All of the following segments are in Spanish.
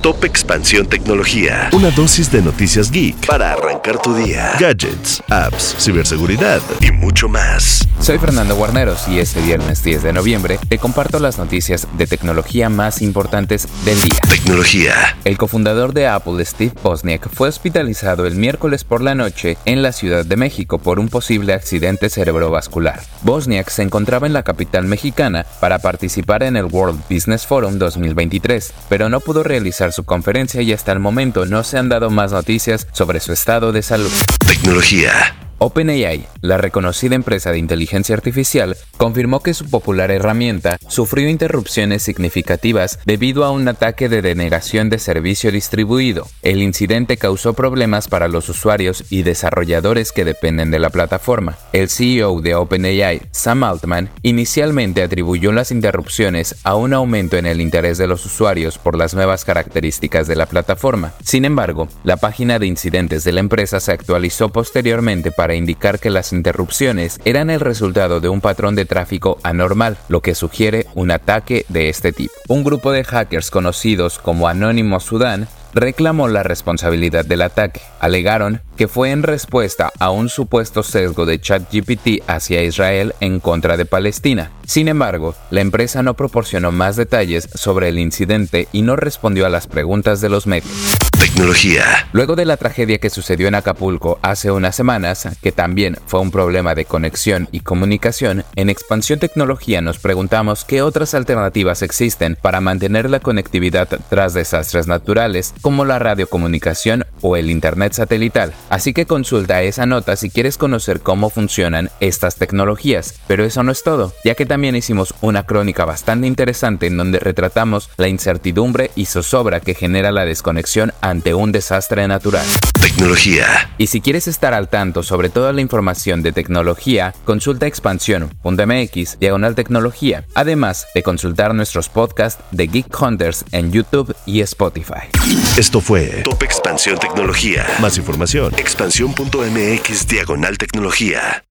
Top Expansión Tecnología. Una dosis de noticias geek para arrancar tu día. Gadgets, apps, ciberseguridad y mucho más. Soy Fernando Guarneros y este viernes 10 de noviembre te comparto las noticias de tecnología más importantes del día. Tecnología. El cofundador de Apple, Steve Wozniak, fue hospitalizado el miércoles por la noche en la Ciudad de México por un posible accidente cerebrovascular. Wozniak se encontraba en la capital mexicana para participar en el World Business Forum 2023, pero no pudo realizar su conferencia y hasta el momento no se han dado más noticias sobre su estado de salud. Tecnología. OpenAI, la reconocida empresa de inteligencia artificial, confirmó que su popular herramienta sufrió interrupciones significativas debido a un ataque de denegación de servicio distribuido. El incidente causó problemas para los usuarios y desarrolladores que dependen de la plataforma. El CEO de OpenAI, Sam Altman, inicialmente atribuyó las interrupciones a un aumento en el interés de los usuarios por las nuevas características de la plataforma. Sin embargo, la página de incidentes de la empresa se actualizó posteriormente para indicar que las interrupciones eran el resultado de un patrón de tráfico anormal, lo que sugiere un ataque de este tipo. Un grupo de hackers conocidos como Anonymous Sudan reclamó la responsabilidad del ataque. Alegaron que fue en respuesta a un supuesto sesgo de ChatGPT hacia Israel en contra de Palestina. Sin embargo, la empresa no proporcionó más detalles sobre el incidente y no respondió a las preguntas de los medios. Tecnología. Luego de la tragedia que sucedió en Acapulco hace unas semanas, que también fue un problema de conexión y comunicación, en Expansión Tecnología nos preguntamos qué otras alternativas existen para mantener la conectividad tras desastres naturales como la radiocomunicación o el Internet satelital. Así que consulta esa nota si quieres conocer cómo funcionan estas tecnologías. Pero eso no es todo, ya que también hicimos una crónica bastante interesante en donde retratamos la incertidumbre y zozobra que genera la desconexión ante un desastre natural. Tecnología. Y si quieres estar al tanto sobre toda la información de tecnología, consulta expansión.mx diagonal tecnología, además de consultar nuestros podcasts de Geek Hunters en YouTube y Spotify. Esto fue Top Expansión Tecnología. Más información, expansión.mx diagonal tecnología.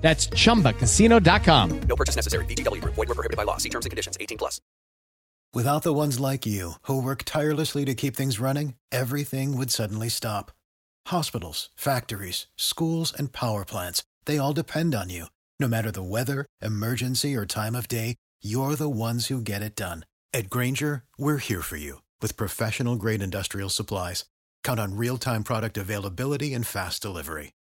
That's chumbacasino.com. No purchase necessary. VGW Group. Void were prohibited by law. See terms and conditions. 18 plus. Without the ones like you, who work tirelessly to keep things running, everything would suddenly stop. Hospitals, factories, schools, and power plants, they all depend on you. No matter the weather, emergency, or time of day, you're the ones who get it done. At Granger, we're here for you with professional grade industrial supplies. Count on real time product availability and fast delivery.